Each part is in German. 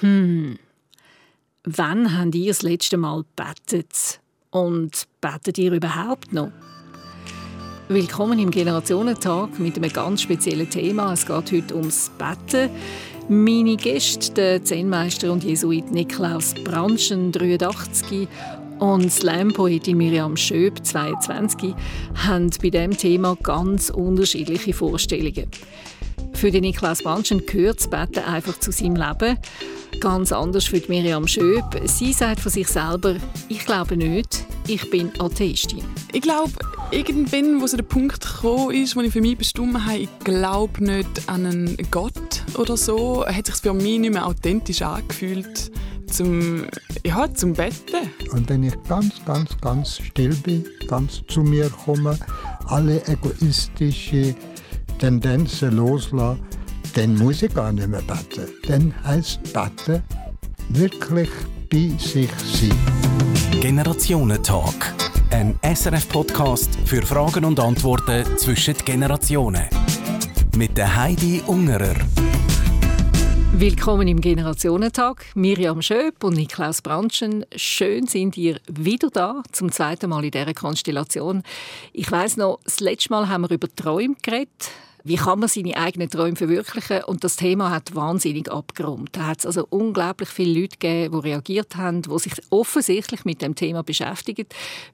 Hm. Wann habt ihr das letzte Mal bettet? Und betet ihr überhaupt noch? Willkommen im Generationentag mit einem ganz speziellen Thema. Es geht heute ums Betten. Meine Gäste, der Zen-Meister und Jesuit Niklaus Branschen, 83, und Slam-Poetin Miriam Schöb, 22, haben bei diesem Thema ganz unterschiedliche Vorstellungen. Für den Niklaus Branschen gehört das Betten einfach zu seinem Leben. Ganz anders für Miriam Schöb. Sie sagt von sich selber, ich glaube nicht, ich bin Atheistin. Ich glaube, irgendwann, wo so der Punkt gekommen ist, wo ich für mich bestimmt habe, ich glaube nicht an einen Gott oder so, hat sich für mich nicht mehr authentisch angefühlt zum, ja, zum Betten. Und wenn ich ganz, ganz, ganz still bin, ganz zu mir komme, alle egoistische Tendenzen loslasse, dann muss ich gar nicht mehr beten. Dann heisst beten wirklich bei sich sein. Generationentalk. Ein SRF-Podcast für Fragen und Antworten zwischen Generationen. Mit der Heidi Ungerer. Willkommen im Generationentag. Miriam Schöp und Niklaus Branschen. Schön sind ihr wieder da, zum zweiten Mal in dieser Konstellation. Ich weiß noch, das letzte Mal haben wir über Träume geredet. Wie kann man seine eigenen Träume verwirklichen? Und das Thema hat wahnsinnig abgeräumt. Da hat es also unglaublich viele Leute gegeben, die reagiert haben, die sich offensichtlich mit dem Thema beschäftigen.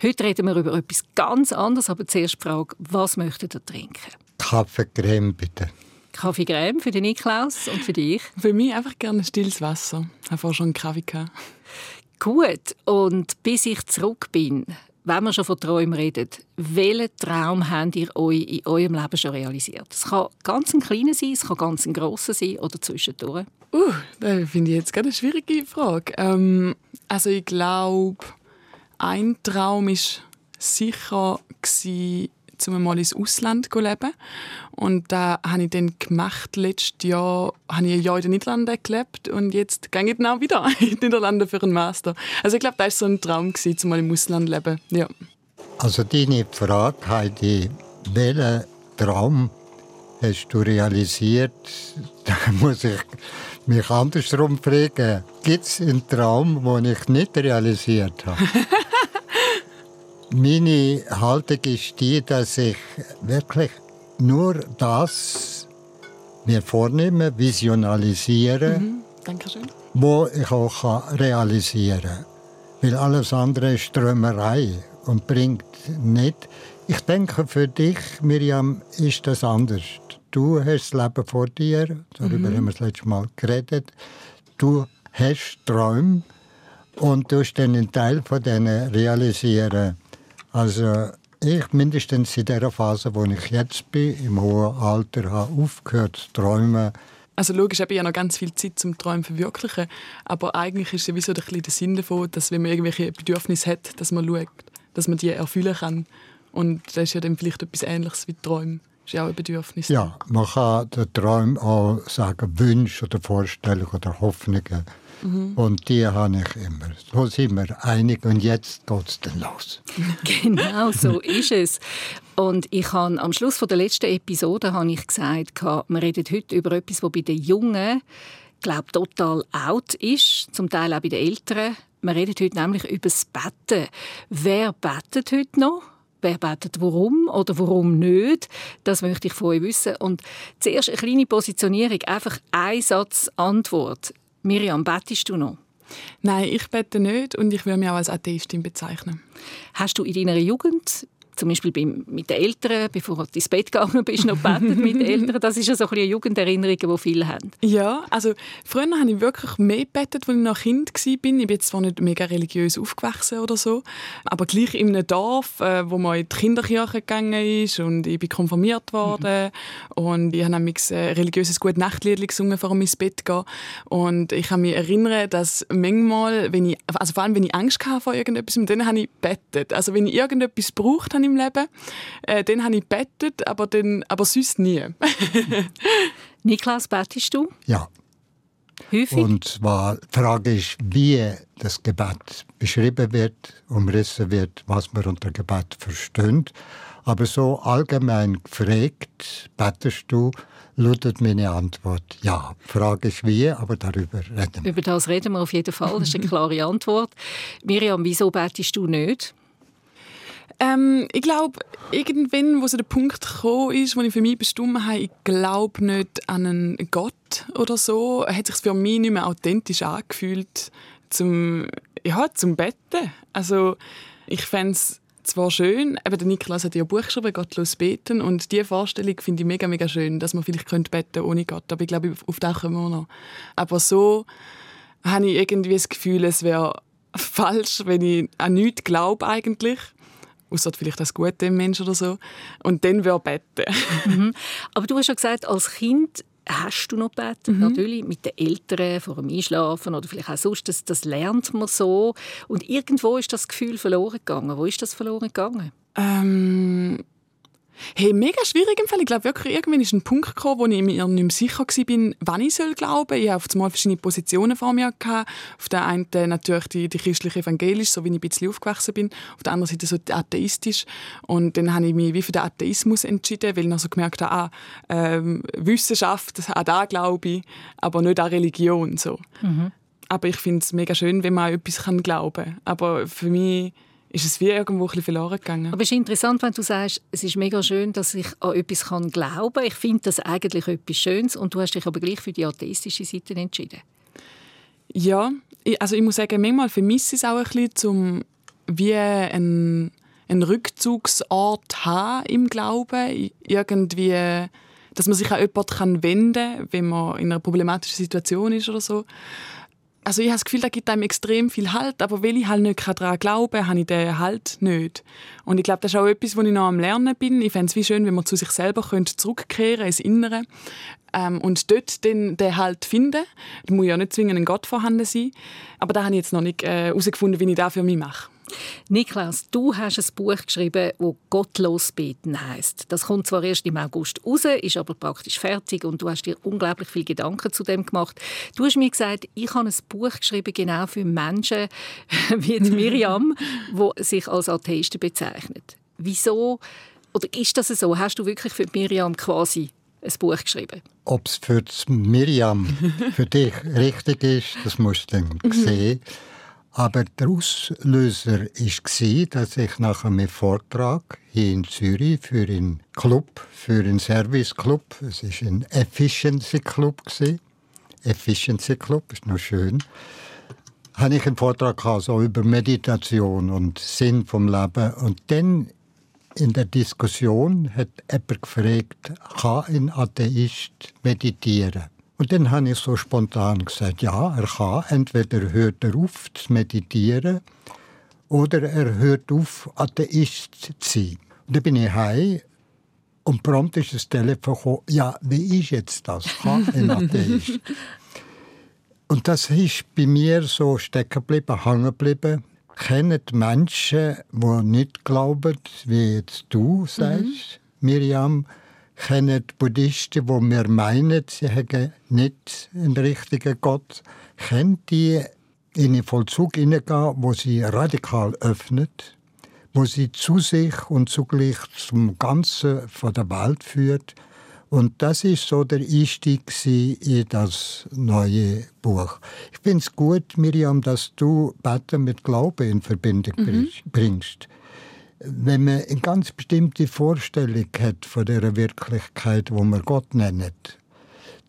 Heute reden wir über etwas ganz anderes, aber zuerst die Frage, was möchtet ihr trinken? Kaffeecreme bitte. Kaffeecreme für den Niklaus und für dich? Für mich einfach gerne stilles Wasser. Ich habe vorher schon einen Kaffee gehabt. Gut, und bis ich zurück bin, wenn wir schon von Träumen reden, welchen Traum habt ihr euch in eurem Leben schon realisiert? Es kann ganz ein kleiner sein, es kann ganz ein grosser sein oder zwischendurch. Uh, das finde ich jetzt gerade eine schwierige Frage. Ähm, also ich glaube, ein Traum ist sicher gewesen, um mal ins Ausland zu leben. Und da habe ich dann gemacht. Letztes Jahr habe ich ein Jahr in den Niederlanden gelebt und jetzt gehe ich dann auch wieder in die Niederlande für einen Master. Also ich glaube, das war so ein Traum, gewesen, mal im Ausland zu leben. Ja. Also deine Frage, Heidi, welchen Traum hast du realisiert? Da muss ich mich andersrum fragen. Gibt es einen Traum, den ich nicht realisiert habe? Meine Haltung ist die, dass ich wirklich nur das mir vornehme, visionalisiere, mhm. Dankeschön. wo ich auch realisieren kann. Weil alles andere ist Träumerei und bringt nicht. Ich denke, für dich, Miriam, ist das anders. Du hast das Leben vor dir, darüber mhm. haben wir das letzte Mal geredet. Du hast Träume und du dann einen Teil von denen realisieren. Also ich mindestens in der Phase, wo ich jetzt bin, im hohen Alter, habe aufgehört zu träumen. Also logisch, habe ich ja noch ganz viel Zeit zum Träumen verwirklichen, aber eigentlich ist ja wie so der Sinn davon, dass wenn man irgendwelche Bedürfnisse hat, dass man schaut, dass man die erfüllen kann. Und das ist ja dann vielleicht etwas Ähnliches wie Träumen. Das ist ja auch ein Bedürfnis. Ja, man kann den Träumen auch sagen Wünsche oder Vorstellungen oder Hoffnungen Mhm. Und die habe ich immer. So sind wir einig und jetzt geht es dann los. genau, so ist es. Und ich habe am Schluss der letzten Episode habe ich gesagt, wir reden heute über etwas, das bei den Jungen glaube total out ist, zum Teil auch bei den Eltern. Wir reden heute nämlich über das Betten. Wer bettet heute noch? Wer betet warum oder warum nicht? Das möchte ich von euch wissen. Und zuerst eine kleine Positionierung, einfach ein Satz Antwort. Miriam, bettest du noch? Nein, ich bete nicht und ich würde mich auch als Atheistin bezeichnen. Hast du in deiner Jugend zum Beispiel mit den Eltern, bevor du ins Bett gegangen bist, noch betet mit den Eltern. Das ist ja so ein eine Jugenderinnerung, die viele haben. Ja, also früher habe ich wirklich mehr gebetet, als ich noch Kind war. Ich bin jetzt zwar nicht mega religiös aufgewachsen oder so, aber gleich in einem Dorf, äh, wo man in die Kinderkirche gegangen ist und ich bin konfirmiert worden mhm. und ich habe nämlich ein religiöses gute Nachtlied gesungen, vor ins Bett gehen. Und ich kann mich erinnern, dass manchmal, wenn ich, also vor allem wenn ich Angst hatte vor irgendetwas, dann habe ich betet. Also wenn ich irgendetwas braucht habe im Leben. Äh, den habe ich bettet, aber, den, aber sonst nie. Niklas, bettest du? Ja. Häufig? Und zwar die Frage ist, wie das Gebet beschrieben wird, umrissen wird, was man unter Gebet versteht. Aber so allgemein gefragt, betest du, lautet meine Antwort ja. Die Frage ist wie, aber darüber reden wir. Über das reden wir auf jeden Fall, das ist eine klare Antwort. Miriam, wieso betest du nicht? Ähm, ich glaube, irgendwann, wo so der Punkt gekommen ist, wo ich für mich bestimmt habe, ich glaube nicht an einen Gott oder so, hat sich für mich nicht mehr authentisch angefühlt zum, ja, zum Betten. Also ich fände es zwar schön, eben der Niklas hat ja ein Buch geschrieben, «Gottlos beten» und diese Vorstellung finde ich mega, mega schön, dass man vielleicht könnte beten ohne Gott, aber ich glaube, auf das kommen wir noch. Aber so habe ich irgendwie das Gefühl, es wäre falsch, wenn ich an nichts glaube eigentlich außer vielleicht das Gute im Menschen oder so. Und dann würde beten. mhm. Aber du hast ja gesagt, als Kind hast du noch gebeten, mhm. natürlich mit den Eltern vor dem Einschlafen oder vielleicht auch sonst, das, das lernt man so. Und irgendwo ist das Gefühl verloren gegangen. Wo ist das verloren gegangen? Ähm, Hey, mega schwierig im Fall. Ich glaube wirklich, irgendwann ist ein Punkt gekommen, wo ich mir nicht mehr sicher war, wann ich soll glauben. Ich hatte auf einmal verschiedene Positionen vor mir. Gehabt. Auf der einen natürlich die, die christliche evangelisch, so wie ich ein bisschen aufgewachsen bin. Auf der anderen Seite so atheistisch. Und dann habe ich mich wie für den Atheismus entschieden, weil ich noch so gemerkt habe, ah, ähm, Wissenschaft, an da glaube ich, aber nicht an Religion. So. Mhm. Aber ich finde es mega schön, wenn man an etwas glauben kann. Aber für mich ist es wie irgendwo ein verloren gegangen. Aber es ist interessant, wenn du sagst, es ist mega schön, dass ich an etwas kann glauben kann. Ich finde das eigentlich etwas Schönes und du hast dich aber gleich für die atheistische Seite entschieden. Ja, also ich muss sagen, manchmal vermisse ich es auch ein bisschen, um wie ein einen Rückzugsort haben im Glauben, irgendwie, dass man sich an jemanden wenden kann, wenn man in einer problematischen Situation ist oder so also ich habe das Gefühl, da gibt einem extrem viel Halt, aber weil ich halt nicht daran glaube, habe ich den Halt nicht. Und ich glaube, das ist auch etwas, wo ich noch am Lernen bin. Ich fände es wie schön, wenn man zu sich selber könnte zurückkehren ins Innere ähm, und dort den, den Halt finden. Da muss ja nicht zwingend ein Gott vorhanden sein. Aber da habe ich jetzt noch nicht äh, herausgefunden, wie ich das für mich mache. Niklas, du hast ein Buch geschrieben, das «Gottlos beten» heißt. Das kommt zwar erst im August raus, ist aber praktisch fertig und du hast dir unglaublich viele Gedanken zu dem gemacht. Du hast mir gesagt, ich habe ein Buch geschrieben genau für Menschen wie Miriam, die sich als Atheisten bezeichnet. Wieso oder ist das so? Hast du wirklich für Miriam quasi ein Buch geschrieben? Ob es für Miriam für dich richtig ist, das musst du dann sehen. Aber der Auslöser war, dass ich nach einem Vortrag hier in Zürich für einen Club, für einen Service Club, es war ein Efficiency Club, Efficiency Club, ist noch schön, habe ich einen Vortrag gehabt, so über Meditation und Sinn vom Leben. Und dann in der Diskussion hat jemand gefragt, kann ein Atheist meditieren? Und dann habe ich so spontan gesagt, ja, er kann. Entweder hört er auf zu meditieren oder er hört auf, Atheist zu sein. Und dann bin ich heim und prompt ist das Telefon gekommen, ja, wie ist jetzt das? Kann ein Atheist? und das ist bei mir so stecken geblieben, hängen geblieben. Kennen Menschen, die nicht glauben, wie jetzt du sagst, mhm. Miriam, kennen Buddhisten, wo wir meinen, sie hätten nicht einen richtigen Gott, können die in den Vollzug hineingehen, wo sie radikal öffnet, wo sie zu sich und zugleich zum Ganzen von der Welt führt. Und das ist so der Einstieg in das neue Buch. Ich finde es gut, Miriam, dass du Beten mit Glauben in Verbindung mhm. bringst wenn man eine ganz bestimmte Vorstellung hat von der Wirklichkeit, wo man Gott nennt,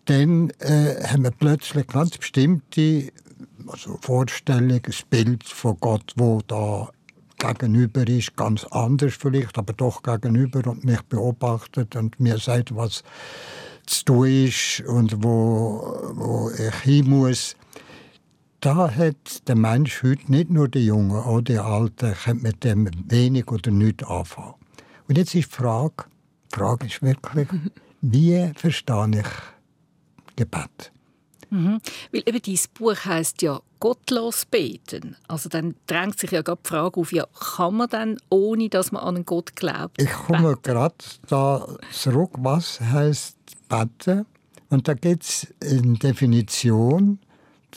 dann äh, haben wir plötzlich ganz bestimmte also Vorstellungen, ein Bild von Gott, wo da gegenüber ist, ganz anders vielleicht, aber doch gegenüber und mich beobachtet und mir sagt, was zu tun ist und wo, wo ich hin muss da hat der Mensch heute nicht nur die Jungen, auch die Alten, können mit dem wenig oder nichts anfangen. Und jetzt ist die Frage, die Frage ist wirklich, wie verstehe ich Gebet? Mhm. Weil eben dieses Buch heißt ja gottlos beten. Also dann drängt sich ja gerade die Frage auf, ja, kann man dann, ohne dass man an einen Gott glaubt, Ich komme gerade da zurück. Was heißt beten? Und da gibt es eine Definition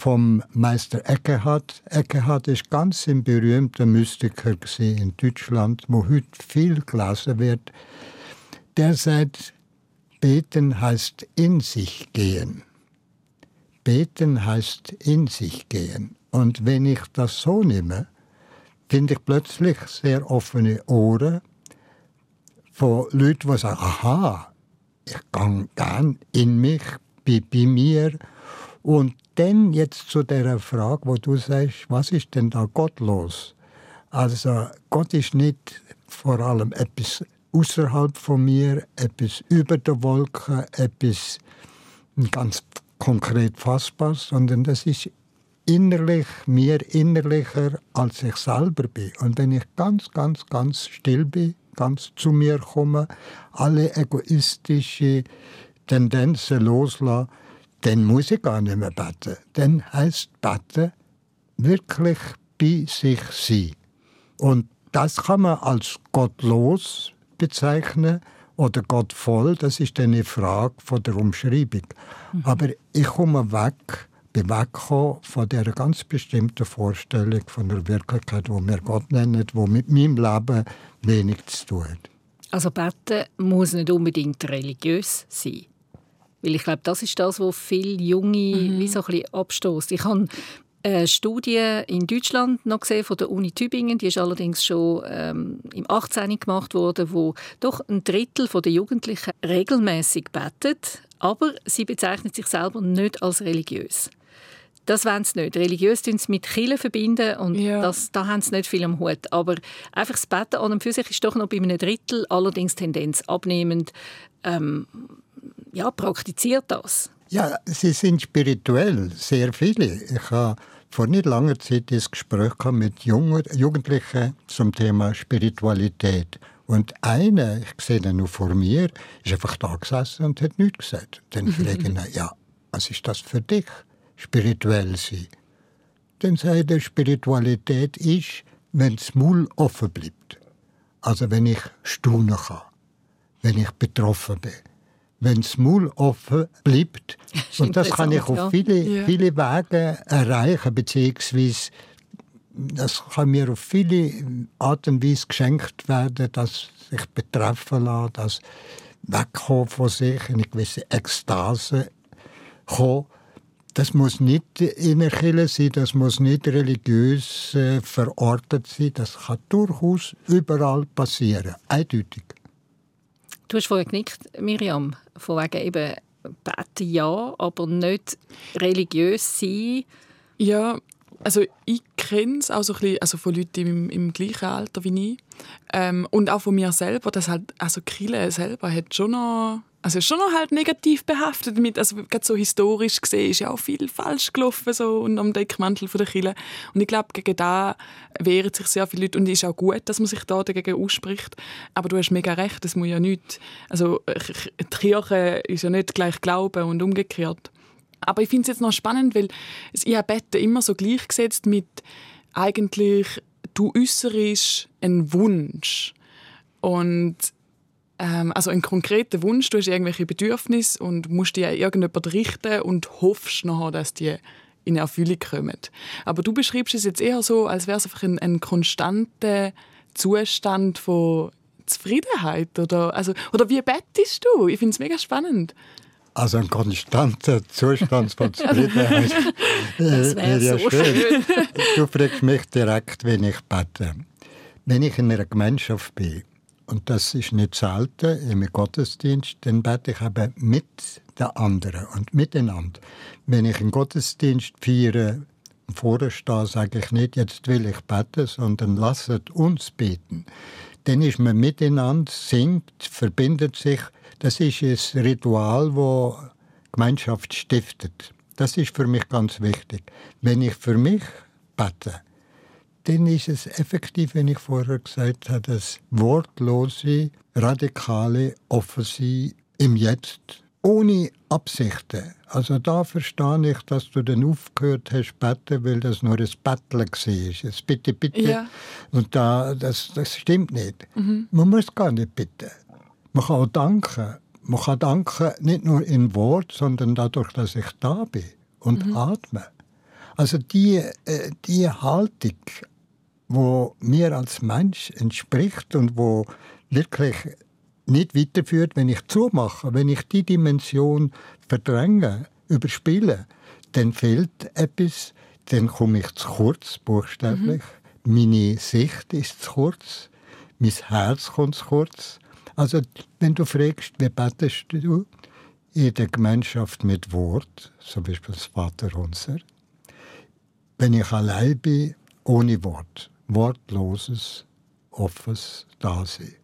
vom Meister Eckehard. Eckehard ist ganz ein berühmter Mystiker in Deutschland, wo heute viel gelesen wird. Der sagt, beten heißt in sich gehen. Beten heißt in sich gehen. Und wenn ich das so nehme, finde ich plötzlich sehr offene Ohren von Leuten, die sagen, aha, ich gehe gern in mich, bin bei mir. Und dann jetzt zu der Frage, wo du sagst, was ist denn da Gott los? Also Gott ist nicht vor allem etwas außerhalb von mir, etwas über der Wolke, etwas ganz konkret fassbar, sondern das ist innerlich, mir innerlicher, als ich selber bin. Und wenn ich ganz, ganz, ganz still bin, ganz zu mir komme, alle egoistische Tendenzen loslasse, dann muss ich gar nicht mehr beten. Dann heißt beten wirklich bei sich sein. Und das kann man als gottlos bezeichnen oder gottvoll. Das ist eine Frage von der Umschreibung. Mhm. Aber ich komme weg, bin weggekommen von der ganz bestimmten Vorstellung von der Wirklichkeit, die wir Gott nennen, die mit meinem Leben wenig zu tun hat. Also beten muss nicht unbedingt religiös sein. Weil ich glaube, das ist das, was viele Junge mhm. wie so ein bisschen abstößt. Ich habe eine Studie in Deutschland noch gesehen von der Uni Tübingen, die ist allerdings schon ähm, im 18. gemacht worden, wo doch ein Drittel der Jugendlichen regelmäßig betet, aber sie bezeichnen sich selber nicht als religiös. Das wollen sie nicht. Religiös tun sie mit Kirche verbinden und ja. das, da haben sie nicht viel am Hut. Aber einfach das Betten an und für sich ist doch noch bei einem Drittel, allerdings Tendenz abnehmend. Ähm, ja, praktiziert das? Ja, sie sind spirituell, sehr viele. Ich habe vor nicht langer Zeit ein Gespräch mit Jungen, Jugendlichen zum Thema Spiritualität. Und einer, ich sehe ihn nur vor mir, ist einfach da gesessen und hat nichts gesagt. Dann frage ich ihn, ja, was ist das für dich, spirituell sein? Dann sagt er, Spiritualität ist, wenn das Maul offen bleibt. Also wenn ich staunen kann, wenn ich betroffen bin wenn das Maul offen bleibt. Und das kann ich auf viele, ja. viele Wege erreichen, beziehungsweise das kann mir auf viele Art und Weise geschenkt werden, dass sich betreffen lassen, dass wegkommen von sich, in eine gewisse Ekstase kommen. Das muss nicht in der Kirche sein, das muss nicht religiös äh, verortet sein, das kann durchaus überall passieren, eindeutig. Du hast vorher genickt, Miriam, von wegen eben beten ja, aber nicht religiös sein. Ja, also ich kenne es auch so ein bisschen, also von Leuten im, im gleichen Alter wie ich. Ähm, und auch von mir selber, dass halt, also Kille selber hat schon noch also ist schon noch halt negativ behaftet mit, also gerade so historisch gesehen ist ja auch viel falsch gelaufen so und am Deckmantel von der Kirche. Und ich glaube, gegen da wehren sich sehr viele Leute und es ist auch gut, dass man sich da dagegen ausspricht. Aber du hast mega recht, es muss ja nicht, also die Kirche ist ja nicht gleich Glauben und umgekehrt. Aber ich finde es jetzt noch spannend, weil ich habe Betten immer so gleichgesetzt mit eigentlich du äußerst einen Wunsch und ähm, also ein konkreter Wunsch, du hast irgendwelche Bedürfnisse und musst die an irgendjemand richten und hoffst nachher, dass die in Erfüllung kommen. Aber du beschreibst es jetzt eher so, als wäre es einfach ein, ein konstanter Zustand von Zufriedenheit oder, also, oder wie bettest du? Ich finde es mega spannend. Also ein konstanter Zustand von Zufriedenheit das wäre ja so schön. schön. Du fragst mich direkt, wenn ich bete. Wenn ich in einer Gemeinschaft bin und das ist nicht selten im Gottesdienst, dann bete ich eben mit den anderen und miteinander. Wenn ich einen Gottesdienst feiere, vorne stehe, sage ich nicht, jetzt will ich beten, sondern lasset uns beten. Dann ist man miteinander, singt, verbindet sich. Das ist ein Ritual, das Gemeinschaft stiftet. Das ist für mich ganz wichtig. Wenn ich für mich bete, dann ist es effektiv, wenn ich vorher gesagt habe, das wortlose, radikale Offensiv im Jetzt, ohne Absichten. Also da verstehe ich, dass du dann aufgehört hast beten, weil das nur ein Betteln war. Bitte, bitte. Ja. Und da, das, das stimmt nicht. Mhm. Man muss gar nicht bitten. Man kann auch danken. man kann danken nicht nur in Wort, sondern dadurch, dass ich da bin und mhm. atme. Also die, äh, die Haltung, wo mir als Mensch entspricht und wo wirklich nicht weiterführt, wenn ich zumache, wenn ich die Dimension verdränge, überspiele, dann fehlt etwas, dann komme ich zu kurz, buchstäblich. Mhm. Meine Sicht ist zu kurz, mein Herz kommt zu kurz. Also, wenn du fragst, wie betest du in der Gemeinschaft mit Wort, zum Beispiel das Vaterunser, wenn ich allein bin, ohne Wort, wortloses, offenes Dasein.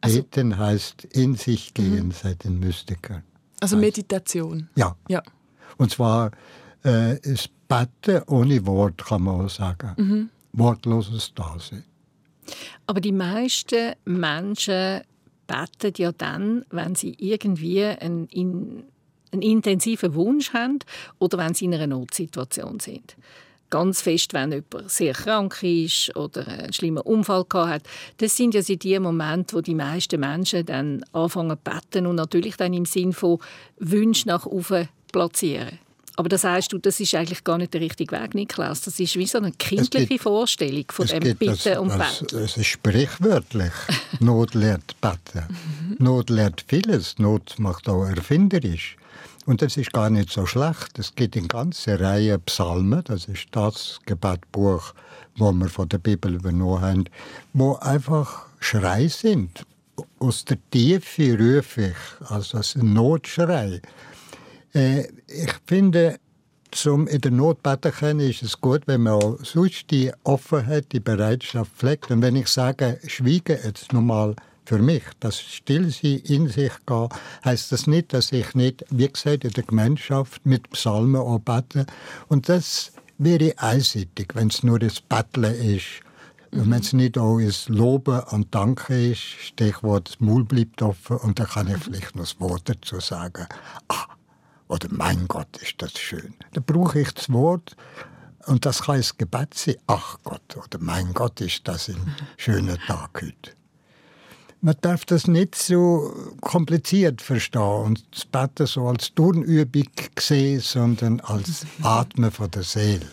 Also, Beten heißt in sich gehen, mhm. seit den Mystikern. Also Meditation. Ja. ja. Und zwar äh, ist Beten ohne Wort, kann man auch sagen. Mhm. Wortloses Dasein. Aber die meisten Menschen beten ja dann, wenn sie irgendwie einen, einen intensiven Wunsch haben oder wenn sie in einer Notsituation sind ganz fest, wenn jemand sehr krank ist oder einen schlimmen Unfall hat. Das sind ja die Momente, wo die meisten Menschen dann anfangen zu beten und natürlich dann im Sinn von Wünschen nach oben platzieren. Aber das heißt du, das ist eigentlich gar nicht der richtige Weg, Niklas. Das ist wie so eine kindliche gibt, Vorstellung von dem Bitten das, und Beten. Es ist sprichwörtlich. Not lehrt beten. Not lehrt vieles. Not macht auch erfinderisch. Und das ist gar nicht so schlecht. Es gibt eine ganze Reihe Psalmen, das ist das Gebetbuch, wo wir von der Bibel übernommen haben, wo einfach Schrei sind. Aus der Tiefe rufe ich, also ein Notschrei. Äh, ich finde, zum in der Not beten können, ist es gut, wenn man auch sonst die Offenheit, die Bereitschaft pflegt. Und wenn ich sage, schwiege jetzt nochmal für mich, das Stillsein in sich gehen, heißt das nicht, dass ich nicht, wie gesagt, in der Gemeinschaft mit Psalmen arbeite. Und das wäre einseitig, wenn es nur das Betteln ist. Mhm. Wenn es nicht auch das Loben und Danken ist, Stichwort, das Maul bleibt offen und dann kann ich vielleicht noch das Wort dazu sagen. Ah, oder mein Gott, ist das schön. Da brauche ich das Wort und das kann ein Gebet sein. Ach Gott, oder mein Gott, ist das ein schöner Tag heute man darf das nicht so kompliziert verstehen und das Beten so als Turnübung sehen, sondern als Atmen von der Seele.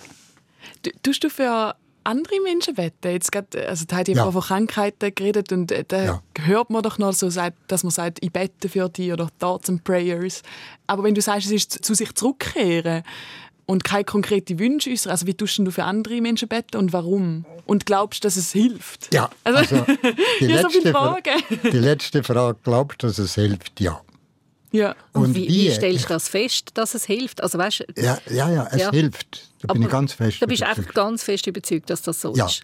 Du, tust du für andere Menschen beten? Jetzt grad, also da hat ja, ja. von Krankheiten geredet und äh, da ja. hört man doch noch so, dass man sagt, ich bete für dich oder Thoughts and Prayers. Aber wenn du sagst, es ist zu sich zurückkehren, und keine konkreten Wünsche äußern? Also wie tust du für andere Menschen beten und warum? Und glaubst du, dass es hilft? Ja, also, also die, letzte so Frage. die letzte Frage, glaubst du, dass es hilft? Ja. Ja. Und, und wie, wie, stellst du das fest, dass es hilft? Also, weißt, ja, ja, ja, es ja. hilft. Da bin ich ganz fest Da bist du einfach ganz fest überzeugt, dass das so ja. ist?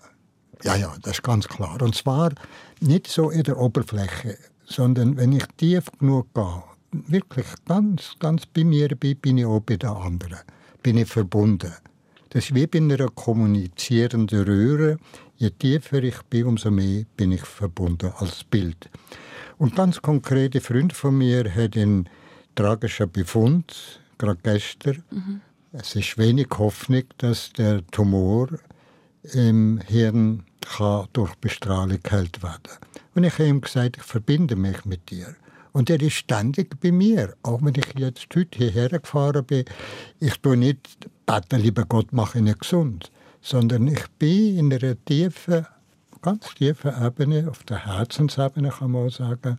Ja, ja, das ist ganz klar. Und zwar nicht so in der Oberfläche, sondern wenn ich tief genug gehe, wirklich ganz, ganz bei mir bin, bin ich auch bei den anderen bin ich verbunden. Das ist wie bei einer kommunizierenden Röhre. Je tiefer ich bin, umso mehr bin ich verbunden als Bild. Und ganz konkret, ein Freund von mir hat einen tragischen Befund, gerade gestern. Mhm. Es ist wenig Hoffnung, dass der Tumor im Hirn kann durch Bestrahlung geheilt werden Und ich habe ihm gesagt, ich verbinde mich mit dir. Und er ist ständig bei mir. Auch wenn ich jetzt heute hierher gefahren bin, ich tue nicht beten, lieber Gott, mache ihn gesund. Sondern ich bin in einer tiefen, ganz tiefen Ebene, auf der Herzensebene kann man auch sagen,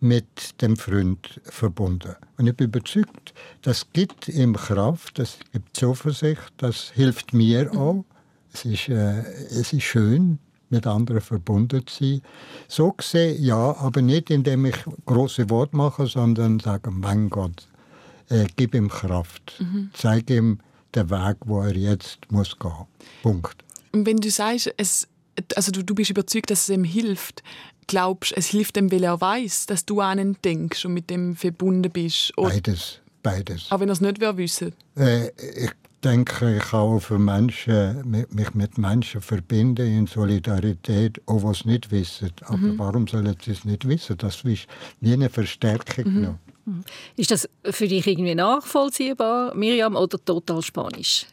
mit dem Freund verbunden. Und ich bin überzeugt, das gibt ihm Kraft, das gibt Zuversicht, das hilft mir auch. Es ist, äh, es ist schön, mit anderen verbunden zu sein. So gesehen, ja, aber nicht indem ich große Worte mache, sondern sage, mein Gott, äh, gib ihm Kraft. Mhm. Zeig ihm den Weg, wo er jetzt muss gehen. Punkt. Und wenn du sagst, es, also du, du bist überzeugt, dass es ihm hilft, glaubst es hilft ihm, weil er weiß, dass du an ihn denkst und mit dem verbunden bist? Oder? Beides. Beides. Aber wenn er es nicht wissen äh, Ich denke, ich kann auch für Menschen, mich mit Menschen verbinden in Solidarität, auch was nicht wissen. Aber mhm. warum sollen sie es nicht wissen? Das ist wie eine Verstärkung. Mhm. mhm. Ist das für dich irgendwie nachvollziehbar, Miriam, oder total spanisch?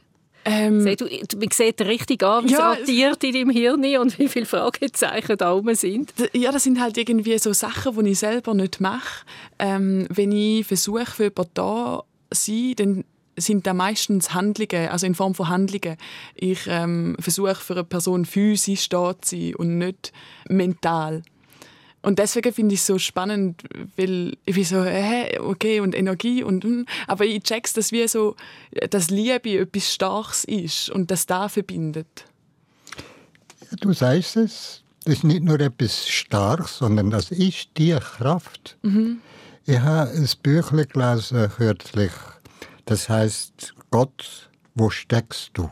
Ähm, Seh, du, man sieht richtig an, wie Ja, es in deinem Hirn und wie viele Fragezeichen da oben sind. Ja, das sind halt irgendwie so Sachen, die ich selber nicht mache. Ähm, wenn ich versuche, für jemanden da zu sein, dann sind da meistens Handlungen, also in Form von Handlungen. Ich ähm, versuche für eine Person physisch da zu sein und nicht mental. Und deswegen finde ich es so spannend, weil ich bin so, hä, okay, und Energie und, hm, aber ich check's, dass wie so, dass Liebe etwas Starkes ist und das da verbindet. Du sagst es, das ist nicht nur etwas Starkes, sondern das ist die Kraft. Ich habe ein Büchle gelesen kürzlich, das heißt Gott, wo steckst du?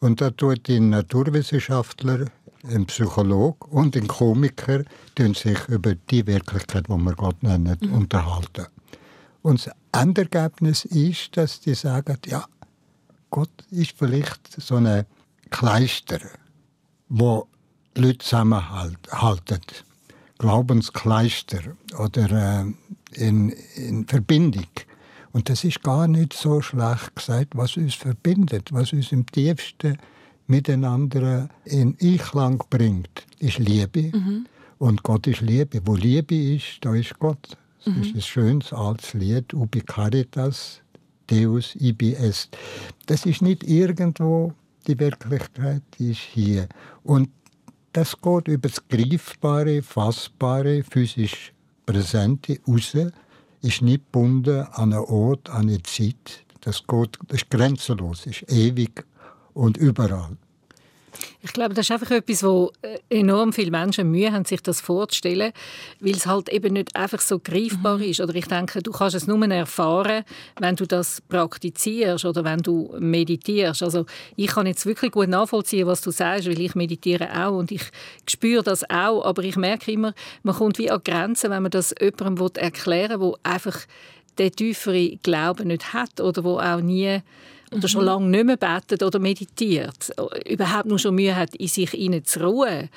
Und da tut ein Naturwissenschaftler, ein Psychologe und ein Komiker sich über die Wirklichkeit, die wir Gott nennen, unterhalten. Und das Endergebnis ist, dass die sagen, ja, Gott ist vielleicht so ein Kleister, wo Leute zusammenhalten. Glaubenskleister oder äh, in, in Verbindung. Und das ist gar nicht so schlecht gesagt, was uns verbindet, was uns im tiefsten miteinander in Einklang bringt, ist Liebe. Und Gott ist Liebe. Wo Liebe ist, da ist Gott. Das ist ein schönes altes Lied, Ubi Caritas, Deus ibi est. Das ist nicht irgendwo die Wirklichkeit, die ist hier. Und das geht über das Greifbare, Fassbare, physisch Präsente raus, ist nicht gebunden an einen Ort, an eine Zeit. Das, geht, das ist grenzenlos, ist ewig und überall. Ich glaube, das ist einfach etwas, wo äh, enorm viele Menschen Mühe haben, sich das vorzustellen, weil es halt eben nicht einfach so greifbar ist. Oder ich denke, du kannst es nur erfahren, wenn du das praktizierst oder wenn du meditierst. Also ich kann jetzt wirklich gut nachvollziehen, was du sagst, weil ich meditiere auch und ich spüre das auch, aber ich merke immer, man kommt wie an Grenzen, wenn man das jemandem erklären will, der einfach den tieferen Glauben nicht hat oder wo auch nie oder schon lange nicht mehr betet oder meditiert, überhaupt nur schon Mühe hat, in sich zu ruhen.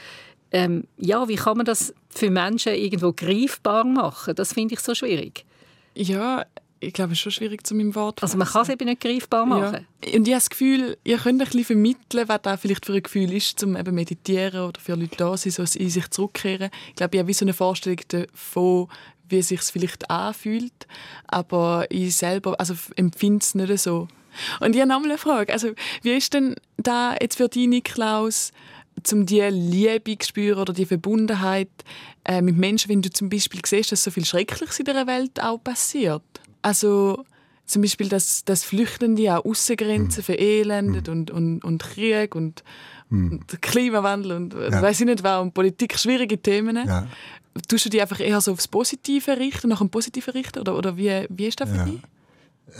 Ähm, ja, wie kann man das für Menschen irgendwo greifbar machen? Das finde ich so schwierig. Ja, ich glaube, es ist schon schwierig zu meinem Wort Also man kann es eben nicht greifbar machen. Ja. Und ich habe das Gefühl, ihr könnt ein bisschen vermitteln, was das vielleicht für ein Gefühl ist, zum eben meditieren oder für Leute da sein, so in sich zurückkehren. Ich glaube, ich habe wie so eine Vorstellung davon, wie es sich vielleicht anfühlt, aber ich selber also empfinde es nicht so. Und ich habe noch mal eine Frage. Also, wie ist denn da jetzt für dich, Niklaus, um die Liebe zu spüren oder die Verbundenheit äh, mit Menschen, wenn du zum Beispiel siehst, dass so viel Schreckliches in der Welt auch passiert? Also zum Beispiel, dass, dass Flüchtende auch Außengrenzen verelendet und, und, und Krieg und, und Klimawandel und ja. weiß ich nicht was, und Politik, schwierige Themen. Ja. Tust du die einfach eher so aufs Positive richten, nach dem Positiven richten? Oder, oder wie, wie ist das für Ja. dich?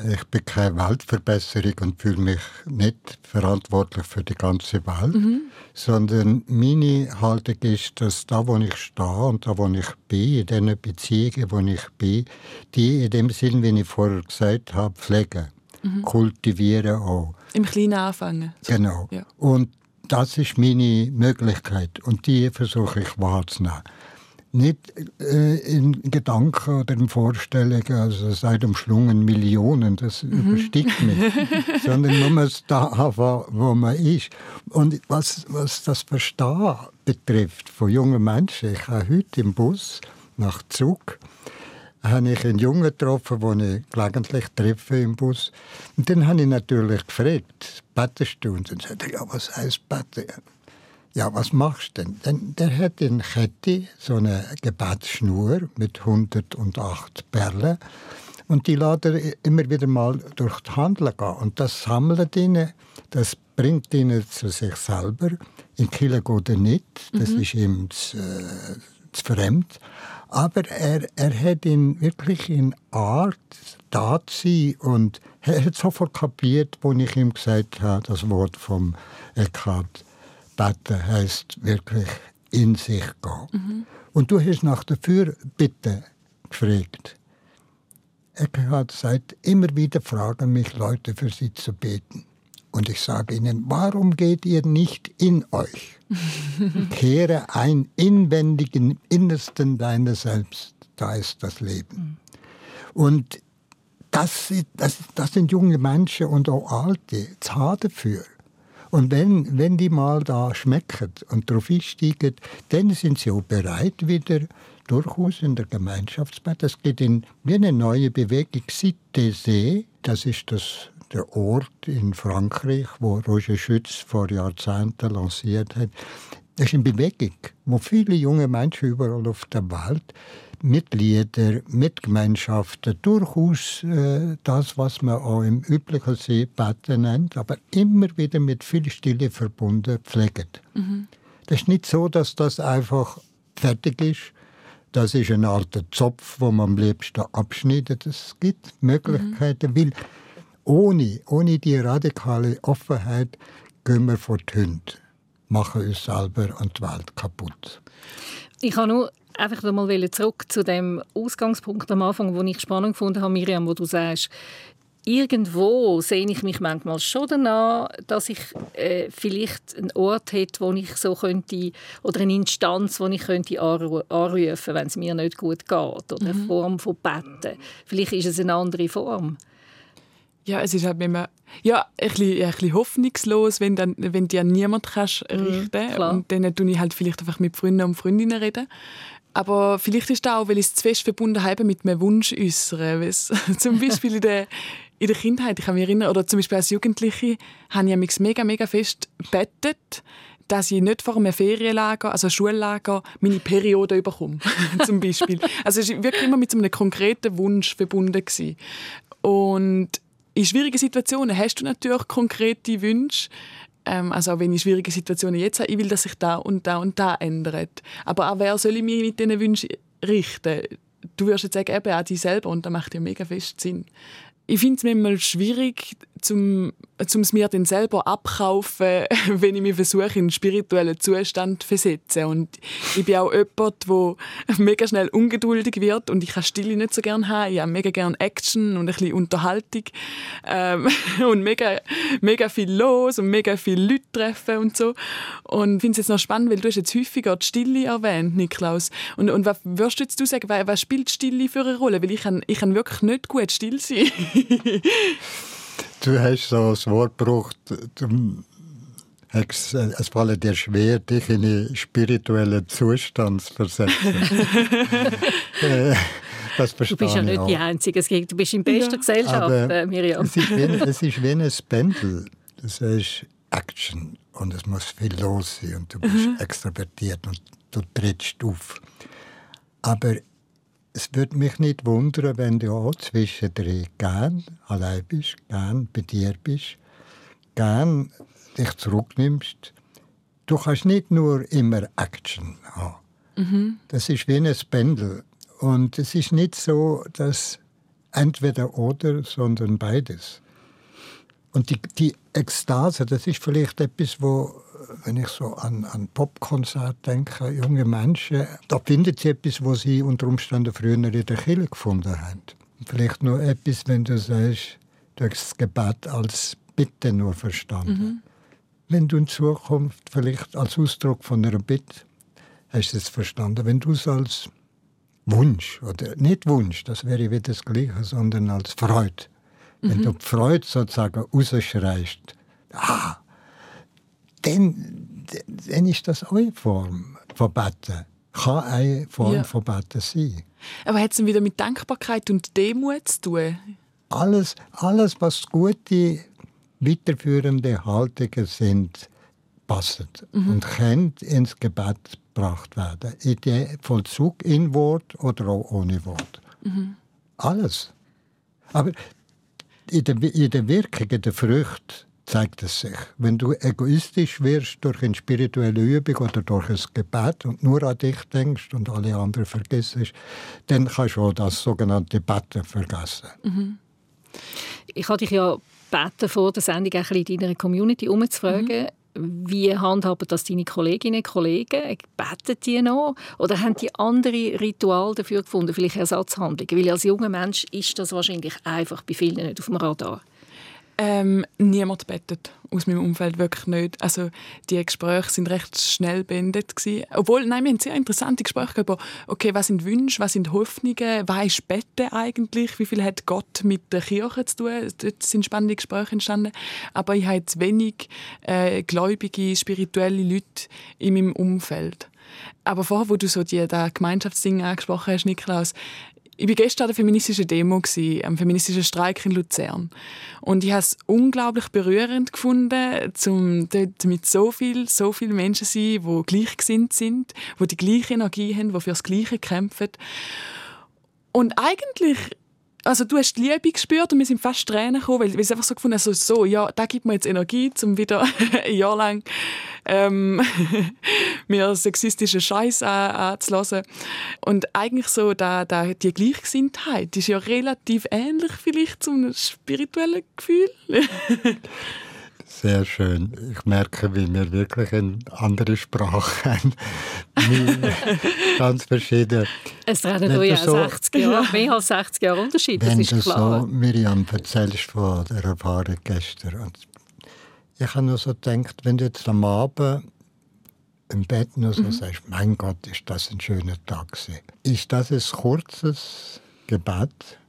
Ich bin keine Weltverbesserung und fühle mich nicht verantwortlich für die ganze Welt, sondern meine Haltung ist, dass da, wo ich stehe und da, wo ich bin, in den Beziehungen, wo ich bin, die in dem Sinn, wie ich vorher gesagt habe, pflegen, kultivieren auch. Im Kleinen anfangen. Genau. Ja. Und das ist meine Möglichkeit und die versuche ich wahrzunehmen. Nicht äh, in Gedanken oder in Vorstellungen, also seit umschlungen Millionen, das übersteigt mich, sondern man muss da anfangen, wo man ist. Und was, was das Verstehen betrifft von jungen Menschen, ich habe heute im Bus nach Zug habe ich einen Jungen getroffen, den ich gelegentlich treffe im Bus. Und dann habe ich natürlich gefragt, betest du? Und dann sagte ja, was heißt beten? Ja, was machst du denn? denn der hat in Kette so eine Gebetsschnur mit 108 Perlen. Und die lässt er immer wieder mal durch die Handel gehen. Und das sammelt ihn, das bringt ihn zu sich selber. In Kille geht er nicht, das ist ihm zu, äh, zu fremd. Aber er, er hat ihn wirklich in Art da zu sein und er hat sofort kapiert, wo ich ihm gesagt habe, das Wort vom Eckhart, beten heißt wirklich in sich gehen. Und du hast nach der Fürbitte gefragt. Eckhart sagt, immer wieder fragen mich Leute für sie zu beten. Und ich sage ihnen, warum geht ihr nicht in euch? Kehre ein inwendig im Innersten deiner selbst. Da ist das Leben. Und das, das, das sind junge Menschen und auch Alte haben dafür. Und wenn, wenn die mal da schmecken und darauf einsteigen, dann sind sie auch bereit, wieder durchaus in der Gemeinschaftsbett. Es geht in wie eine neue Bewegung. Cité das ist das, der Ort in Frankreich, wo Roger Schütz vor Jahrzehnten lanciert hat. Das ist eine Bewegung, wo viele junge Menschen überall auf der Welt Mitglieder, Mitgemeinschaften, durchaus äh, das, was man auch im üblichen Seebetten nennt, aber immer wieder mit viel Stille verbunden pflegen. Mhm. Das ist nicht so, dass das einfach fertig ist. Das ist eine Art Zopf, wo man am liebsten abschneidet. Es gibt Möglichkeiten, mhm. weil ohne, ohne die radikale Offenheit gehen wir vor die Hunde, machen uns selber und die Welt kaputt. Ich habe nur einfach mal zurück zu dem Ausgangspunkt am Anfang, wo ich spannend gefunden habe, Miriam, wo du sagst, irgendwo sehe ich mich manchmal schon danach, dass ich äh, vielleicht einen Ort hätte, wo ich so könnte oder eine Instanz, wo ich könnte anrufen, wenn es mir nicht gut geht oder mhm. eine Form von Betten. Vielleicht ist es eine andere Form. Ja, es ist halt immer ja, ein bisschen, ein bisschen hoffnungslos, wenn, dann, wenn dir niemand kannst mhm, richten mm, Und dann tue ich halt vielleicht einfach mit Freunden und Freundinnen reden. Aber vielleicht ist das auch, weil ich es zu fest verbunden habe mit einem Wunsch äußere. Zum Beispiel in der, in der Kindheit, ich kann mich erinnern, oder zum Beispiel als Jugendliche, habe ich mich mega, mega fest bettet, dass ich nicht vor einem Ferienlager, also Schullager, meine Periode bekomme. zum Beispiel. Also es war wirklich immer mit so einem konkreten Wunsch verbunden. Gewesen. Und in schwierigen Situationen hast du natürlich konkrete Wünsche. Ähm, also auch wenn ich schwierige Situationen jetzt habe, ich will, dass sich da und da und da ändert. Aber auch wer soll ich mich mit diesen Wünschen richten? Du wirst jetzt sagen, eben auch dich selber und das macht ja mega fest Sinn. Ich finde es manchmal schwierig, zum um es mir dann selber abkaufen, wenn ich mich versuche, in einen spirituellen Zustand zu versetzen. Und ich bin auch jemand, der mega schnell ungeduldig wird und ich kann Stille nicht so gerne haben. Ich habe mega gerne Action und ein bisschen Unterhaltung ähm, und mega, mega viel los und mega viele Leute treffen und so. Und ich finde es jetzt noch spannend, weil du hast jetzt häufiger die Stille erwähnt, Niklaus. Und, und was würdest du jetzt sagen, was spielt Stille für eine Rolle? Weil ich kann, ich kann wirklich nicht gut still sein. Du hast so das Wort gebraucht, es fällt dir schwer, dich in einen spirituellen Zustand zu versetzen. Äh, das du bist ja nicht auch. die Einzige. Du bist in bester ja. Gesellschaft, Aber äh, Miriam. Es ist, wie, es ist wie ein Pendel. Das ist Action und es muss viel los sein und du bist mhm. extrovertiert und du trittst auf. Aber es würde mich nicht wundern, wenn du auch zwischendrin gern allein bist, gern bei dir bist, gern dich zurücknimmst. Du kannst nicht nur immer Action haben. Mhm. Das ist wie ein Pendel. Und es ist nicht so, dass entweder oder, sondern beides. Und die, die Ekstase, das ist vielleicht etwas, wo wenn ich so an, an Popkonzert denke, junge Menschen, da finden sie etwas, was sie unter Umständen früher in der Kirche gefunden haben. Vielleicht nur etwas, wenn du sagst, du hast das Gebet als Bitte nur verstanden. Mhm. Wenn du in Zukunft vielleicht als Ausdruck von einer Bitte hast du es verstanden, wenn du es als Wunsch oder nicht Wunsch, das wäre wieder das Gleiche, sondern als Freude. Mhm. Wenn du die Freude sozusagen rausschreist, ah, dann, dann ist das auch eine Form von Beten. Kann eine Form ja. von Beten sein. Aber hat es wieder mit Dankbarkeit und Demut zu tun? Alles, alles was gute, weiterführende Haltungen sind, passt mhm. und kann ins Gebet gebracht werden. In den Vollzug in Wort oder auch ohne Wort. Mhm. Alles. Aber in der, in der Wirkung, in der Frucht, zeigt es sich. Wenn du egoistisch wirst durch eine spirituelle Übung oder durch ein Gebet und nur an dich denkst und alle anderen vergisst, dann kannst du auch das sogenannte Beten vergessen. Mhm. Ich hatte dich ja gebeten, vor der Sendung ein bisschen in deiner Community umzufragen, mhm. wie handhaben das deine Kolleginnen und Kollegen? Beten die noch? Oder haben die andere Ritual dafür gefunden, vielleicht Ersatzhandlungen? Weil als junger Mensch ist das wahrscheinlich einfach bei vielen nicht auf dem Radar. Ähm, niemand bettet aus meinem Umfeld wirklich nicht. Also die Gespräche sind recht schnell beendet gewesen. Obwohl, nein, wir haben sehr interessante Gespräche über, okay, was sind Wünsche, was sind Hoffnungen, was ist Bette eigentlich, wie viel hat Gott mit der Kirche zu tun. Dort sind spannende Gespräche entstanden. Aber ich habe jetzt wenig äh, gläubige, spirituelle Leute in meinem Umfeld. Aber vorher, wo du so die, die Gemeinschaftsding angesprochen hast, Niklaus, ich war gestern an der feministischen Demo, am feministischen Streik in Luzern. Und ich habe es unglaublich berührend gefunden, zum dort mit so viel, so vielen Menschen zu sein, die gleichgesinnt sind, die die gleiche Energie haben, die für das Gleiche kämpfen. Und eigentlich also du hast die Liebe gespürt und wir sind fast Tränen gekommen, weil, es einfach so gefunden also so, ja, da gibt mir jetzt Energie, um wieder ein Jahr lang ähm, mir sexistischen Scheiß anzulassen. Und eigentlich so da, da, die Gleichgesinntheit ist ja relativ ähnlich vielleicht zum spirituellen Gefühl. Sehr schön. Ich merke, wie wir wirklich eine andere Sprache haben. ganz verschieden. Es reden ja so, 60 Jahre, mehr als 60 Jahre Unterschied, das ist klar. so, Miriam, erzählst von der Erfahrung gestern. Und ich habe nur so gedacht, wenn du jetzt am Abend im Bett nur so mhm. sagst, mein Gott, ist das ein schöner Tag gewesen. Ist das ein kurzes Gebet,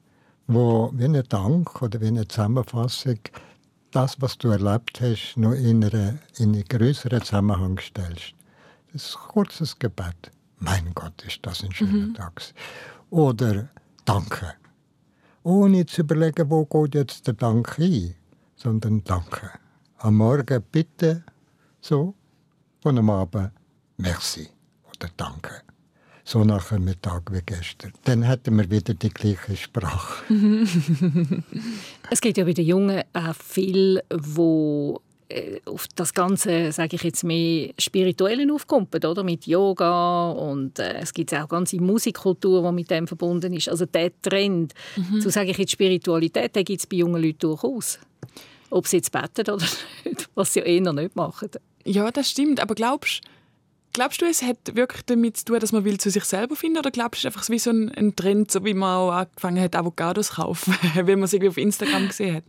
wo wie ein Dank oder wie eine Zusammenfassung das, was du erlebt hast, noch in, eine, in einen größeren Zusammenhang stellst. Das ist ein kurzes Gebet. Mein Gott, ist das ein schöner mhm. Tag. Oder Danke. Ohne zu überlegen, wo geht jetzt der Dank hin, sondern Danke. Am Morgen bitte so und am Abend Merci oder Danke so nach einem Mittag wie gestern. Dann hätten wir wieder die gleiche Sprache. es gibt ja bei den Jungen auch viel, wo äh, auf das Ganze, sage ich jetzt mehr, Spirituellen aufkommt, oder? Mit Yoga und äh, es gibt auch ganze Musikkultur, die mit dem verbunden ist. Also der Trend, mhm. zu sage ich jetzt Spiritualität, den gibt es bei jungen Leuten durchaus. Ob sie jetzt beten oder nicht, was sie ja eher nicht machen. Ja, das stimmt. Aber glaubst du, Glaubst du, es hat wirklich damit zu tun, dass man will zu sich selber finden oder glaubst du einfach wie so ein, ein Trend, so wie man auch angefangen hat, Avocados zu kaufen, wie man es irgendwie auf Instagram gesehen hat?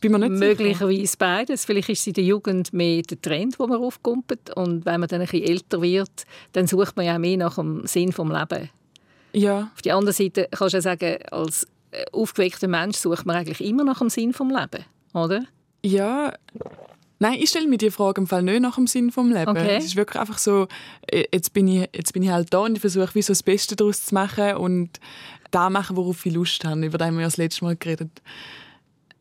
Bin nicht Möglicherweise sicher. beides. Vielleicht ist es in der Jugend mehr der Trend, wo man aufkommt und wenn man dann ein bisschen älter wird, dann sucht man ja mehr nach dem Sinn des Lebens. Ja. Auf der anderen Seite kannst du ja sagen, als äh, aufgeweckter Mensch sucht man eigentlich immer nach dem Sinn des Lebens, oder? Ja, Nein, ich stelle mir die Frage im Fall nicht nach dem Sinn vom Leben. Okay. Es ist wirklich einfach so, äh, jetzt bin ich, jetzt bin ich halt da und ich versuche, wie so das Beste daraus zu machen und da machen, worauf ich Lust habe. Über das haben wir ja das letzte Mal geredet.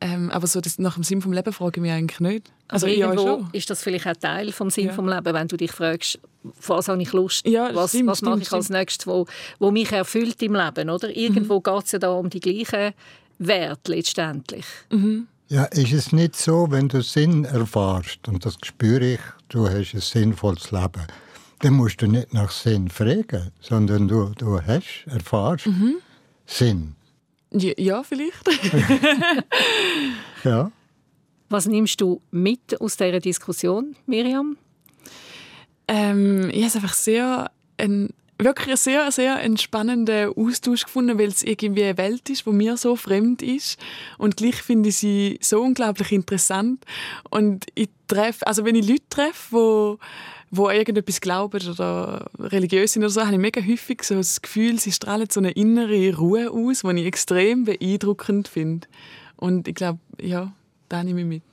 Ähm, aber so das, nach dem Sinn vom Leben frage ich mich eigentlich nicht. Also, also irgendwo ja, ist das vielleicht auch Teil vom Sinn ja. vom Leben, wenn du dich fragst, was habe ich Lust, ja, was, stimmt, was stimmt, mache ich als nächstes, wo, wo mich erfüllt im Leben, oder? Irgendwo mhm. geht es ja da um die gleichen Werte letztendlich. Mhm. Ja, ist es nicht so, wenn du Sinn erfährst, und das spüre ich, du hast ein sinnvolles Leben, dann musst du nicht nach Sinn fragen, sondern du, du hast, erfährst mhm. Sinn. Ja, ja vielleicht. ja. Was nimmst du mit aus dieser Diskussion, Miriam? Ähm, ich habe es einfach sehr ein wirklich sehr, sehr entspannenden Austausch gefunden, weil es irgendwie eine Welt ist, die mir so fremd ist. Und gleich finde ich sie so unglaublich interessant. Und ich treffe, also wenn ich Leute treffe, wo wo irgendetwas glauben oder religiös sind oder so, habe ich mega häufig so das Gefühl, sie strahlen so eine innere Ruhe aus, die ich extrem beeindruckend finde. Und ich glaube, ja, da nehme ich mit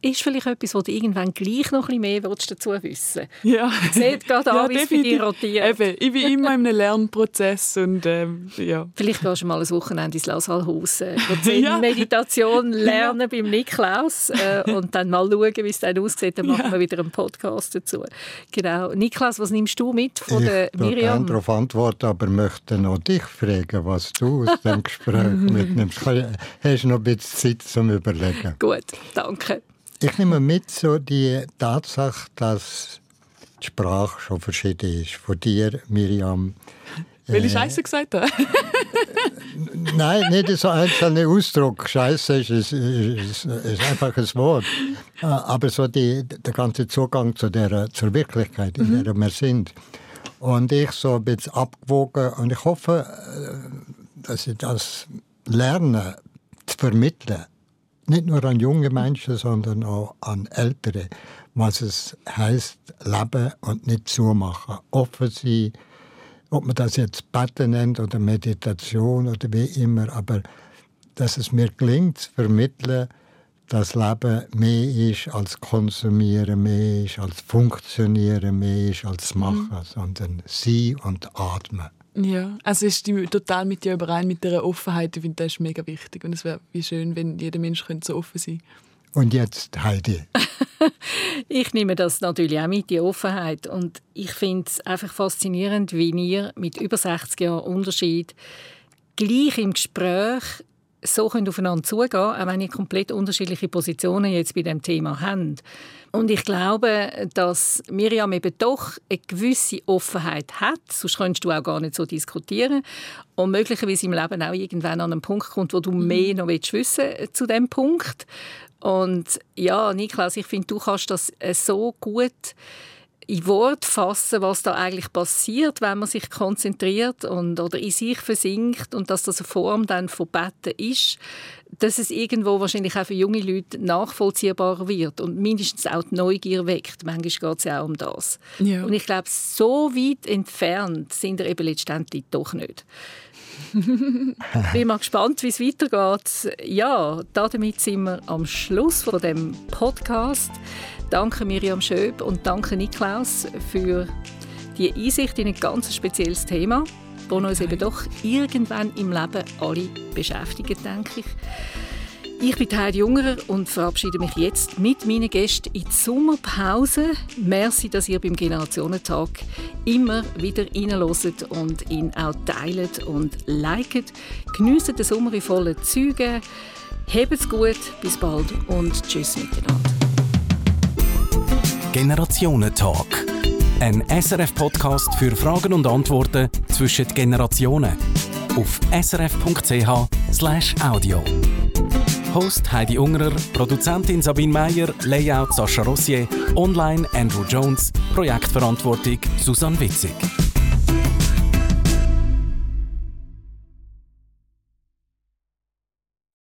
ist vielleicht etwas, wo du irgendwann gleich noch ein bisschen mehr dazu wissen Ja. Seht gerade an, wie es für dich rotiert. Eben, ich bin immer in einem Lernprozess und ähm, ja. Vielleicht gehst du mal ein Wochenende ins Lasalhaus äh, ja. Meditation lernen ja. beim Niklaus äh, und dann mal schauen, wie es dann aussieht. Dann machen ja. wir wieder einen Podcast dazu. Genau. Niklaus, was nimmst du mit von ich der Miriam? Ich kann darauf antworten, aber möchte noch dich fragen, was du aus dem Gespräch mitnimmst. Hast du noch ein bisschen Zeit zum Überlegen? Gut, danke. Ich nehme mit so die Tatsache, dass die Sprache schon verschieden ist. Von dir, Miriam. Weil ich äh, Scheiße gesagt habe? Nein, nicht so ein einzelner Ausdruck. Scheiße ist, ist, ist, ist, einfach ein Wort. Äh, aber so die, der ganze Zugang zu der, zur Wirklichkeit, in mhm. der wir sind. Und ich so ein bisschen abgewogen. Und ich hoffe, äh, dass ich das lerne zu vermitteln nicht nur an junge Menschen, sondern auch an Ältere, was es heißt, leben und nicht zumachen. Offen sein, ob man das jetzt Beten nennt oder Meditation oder wie immer, aber dass es mir gelingt zu vermitteln, dass Leben mehr ist als konsumieren, mehr ist als funktionieren, mehr ist als machen, mhm. sondern sein und atmen. Ja, also ich stimme total mit dir überein, mit dieser Offenheit. Ich finde, das ist mega wichtig. Und es wäre wie schön, wenn jeder Mensch könnte so offen sein Und jetzt Heidi. ich nehme das natürlich auch mit, die Offenheit. Und ich finde es einfach faszinierend, wie ihr mit über 60 Jahren Unterschied gleich im Gespräch so könnt aufeinander zugehen, auch wenn ihr komplett unterschiedliche Positionen jetzt bei dem Thema habt. Und ich glaube, dass Miriam eben doch eine gewisse Offenheit hat, sonst könntest du auch gar nicht so diskutieren und möglicherweise im Leben auch irgendwann an einen Punkt kommt, wo du mhm. mehr noch wissen willst zu dem Punkt. Und ja, Niklas, ich finde, du kannst das so gut in Wort fassen, was da eigentlich passiert, wenn man sich konzentriert und oder in sich versinkt und dass das eine Form dann von Betten ist, dass es irgendwo wahrscheinlich auch für junge Leute nachvollziehbarer wird und mindestens auch die Neugier weckt. Manchmal geht es ja auch um das. Ja. Und ich glaube, so weit entfernt sind wir eben letztendlich doch nicht. bin mal gespannt, wie es weitergeht. Ja, damit sind wir am Schluss von dem Podcast. Danke Miriam Schöb und danke Niklaus für die Einsicht in ein ganz spezielles Thema, das uns eben doch irgendwann im Leben alle beschäftigt, denke ich. Ich bin Heidi Jungerer und verabschiede mich jetzt mit meinen Gästen in die Sommerpause. Merci, dass ihr beim Generationentag immer wieder reinhört und ihn auch teilt und liket. Geniessen den Sommer in vollen Zügen. Habt's gut, bis bald und tschüss miteinander. Generationentalk. Ein SRF-Podcast für Fragen und Antworten zwischen den Generationen. Auf srf.ch/audio. Host Heidi Ungerer, Produzentin Sabine Meyer, Layout Sascha Rossier, Online Andrew Jones, Projektverantwortung Susanne Witzig.